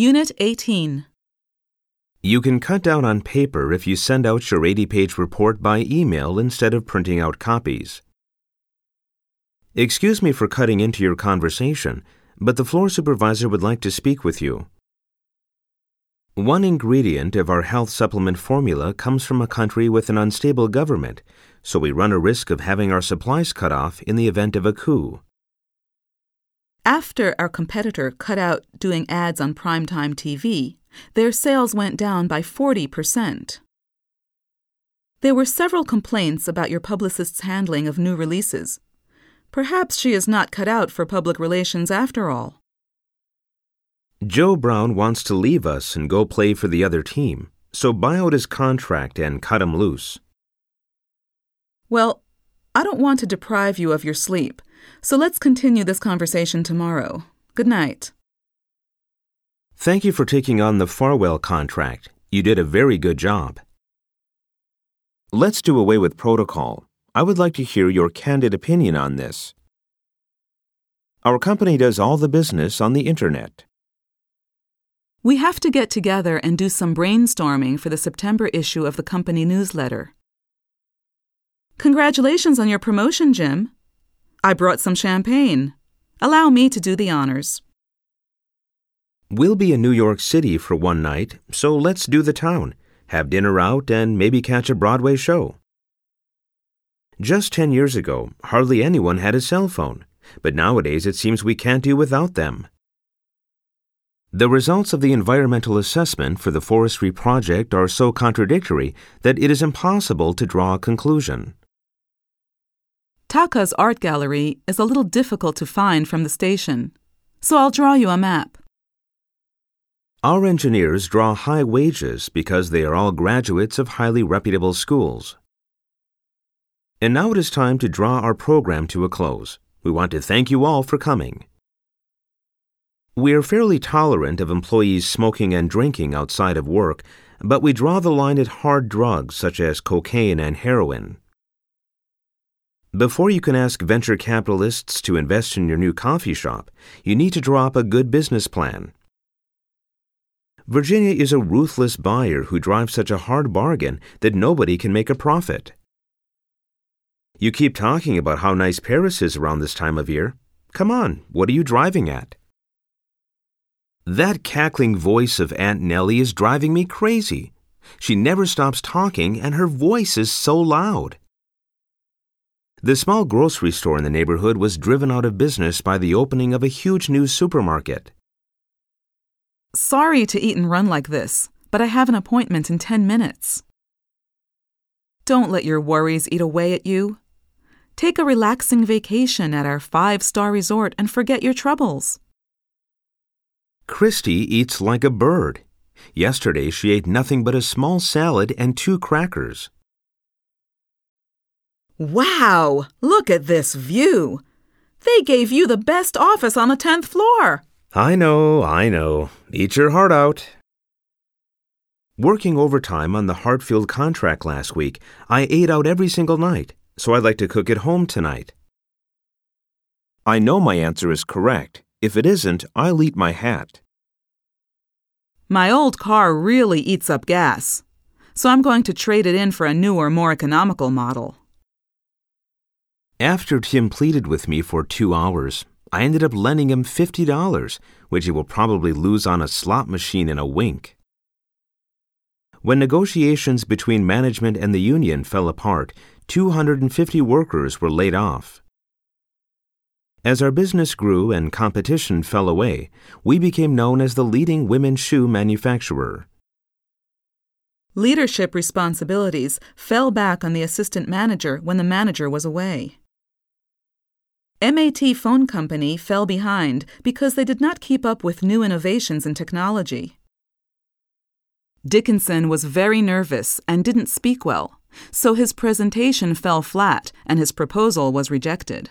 Unit 18. You can cut down on paper if you send out your 80 page report by email instead of printing out copies. Excuse me for cutting into your conversation, but the floor supervisor would like to speak with you. One ingredient of our health supplement formula comes from a country with an unstable government, so we run a risk of having our supplies cut off in the event of a coup. After our competitor cut out doing ads on primetime TV, their sales went down by 40%. There were several complaints about your publicist's handling of new releases. Perhaps she is not cut out for public relations after all. Joe Brown wants to leave us and go play for the other team, so buy out his contract and cut him loose. Well, I don't want to deprive you of your sleep, so let's continue this conversation tomorrow. Good night. Thank you for taking on the Farwell contract. You did a very good job. Let's do away with protocol. I would like to hear your candid opinion on this. Our company does all the business on the Internet. We have to get together and do some brainstorming for the September issue of the company newsletter. Congratulations on your promotion, Jim. I brought some champagne. Allow me to do the honors. We'll be in New York City for one night, so let's do the town, have dinner out, and maybe catch a Broadway show. Just 10 years ago, hardly anyone had a cell phone, but nowadays it seems we can't do without them. The results of the environmental assessment for the forestry project are so contradictory that it is impossible to draw a conclusion. Taka's art gallery is a little difficult to find from the station, so I'll draw you a map. Our engineers draw high wages because they are all graduates of highly reputable schools. And now it is time to draw our program to a close. We want to thank you all for coming. We are fairly tolerant of employees smoking and drinking outside of work, but we draw the line at hard drugs such as cocaine and heroin. Before you can ask venture capitalists to invest in your new coffee shop, you need to draw up a good business plan. Virginia is a ruthless buyer who drives such a hard bargain that nobody can make a profit. You keep talking about how nice Paris is around this time of year. Come on, what are you driving at? That cackling voice of Aunt Nellie is driving me crazy. She never stops talking, and her voice is so loud. The small grocery store in the neighborhood was driven out of business by the opening of a huge new supermarket. Sorry to eat and run like this, but I have an appointment in 10 minutes. Don't let your worries eat away at you. Take a relaxing vacation at our five star resort and forget your troubles. Christy eats like a bird. Yesterday she ate nothing but a small salad and two crackers. Wow! Look at this view! They gave you the best office on the 10th floor. I know, I know. Eat your heart out. Working overtime on the Hartfield contract last week, I ate out every single night, so I'd like to cook at home tonight. I know my answer is correct. If it isn't, I'll eat my hat. My old car really eats up gas, so I'm going to trade it in for a newer, more economical model. After Tim pleaded with me for two hours, I ended up lending him $50, which he will probably lose on a slot machine in a wink. When negotiations between management and the union fell apart, 250 workers were laid off. As our business grew and competition fell away, we became known as the leading women's shoe manufacturer. Leadership responsibilities fell back on the assistant manager when the manager was away. MAT Phone Company fell behind because they did not keep up with new innovations in technology. Dickinson was very nervous and didn't speak well, so his presentation fell flat and his proposal was rejected.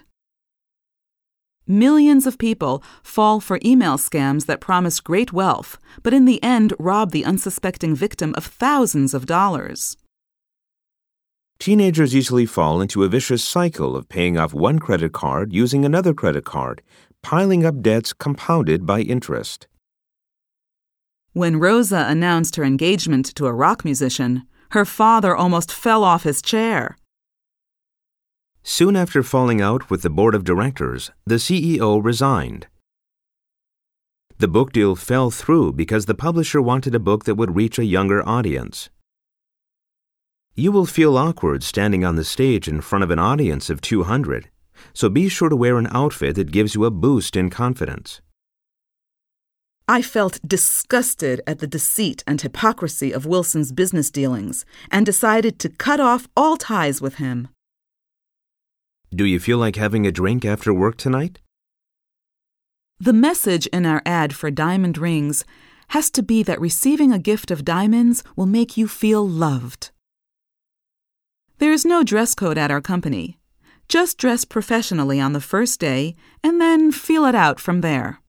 Millions of people fall for email scams that promise great wealth, but in the end rob the unsuspecting victim of thousands of dollars. Teenagers usually fall into a vicious cycle of paying off one credit card using another credit card, piling up debts compounded by interest. When Rosa announced her engagement to a rock musician, her father almost fell off his chair. Soon after falling out with the board of directors, the CEO resigned. The book deal fell through because the publisher wanted a book that would reach a younger audience. You will feel awkward standing on the stage in front of an audience of 200, so be sure to wear an outfit that gives you a boost in confidence. I felt disgusted at the deceit and hypocrisy of Wilson's business dealings and decided to cut off all ties with him. Do you feel like having a drink after work tonight? The message in our ad for diamond rings has to be that receiving a gift of diamonds will make you feel loved. There is no dress code at our company. Just dress professionally on the first day and then feel it out from there.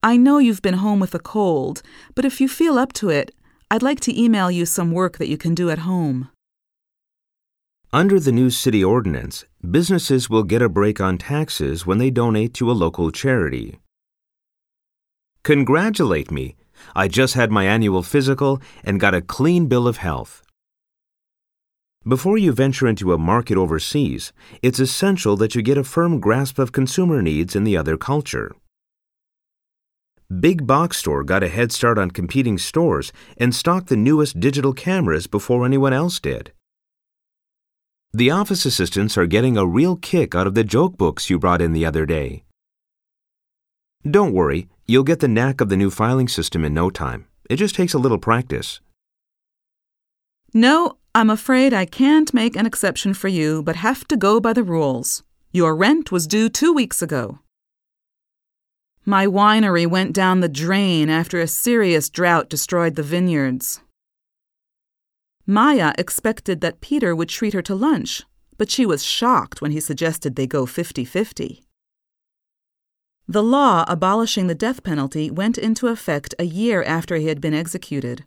I know you've been home with a cold, but if you feel up to it, I'd like to email you some work that you can do at home. Under the new city ordinance, businesses will get a break on taxes when they donate to a local charity. Congratulate me! I just had my annual physical and got a clean bill of health. Before you venture into a market overseas, it's essential that you get a firm grasp of consumer needs in the other culture. Big Box Store got a head start on competing stores and stocked the newest digital cameras before anyone else did. The office assistants are getting a real kick out of the joke books you brought in the other day. Don't worry, you'll get the knack of the new filing system in no time. It just takes a little practice. No, I'm afraid I can't make an exception for you, but have to go by the rules. Your rent was due two weeks ago. My winery went down the drain after a serious drought destroyed the vineyards. Maya expected that Peter would treat her to lunch, but she was shocked when he suggested they go 50 50. The law abolishing the death penalty went into effect a year after he had been executed.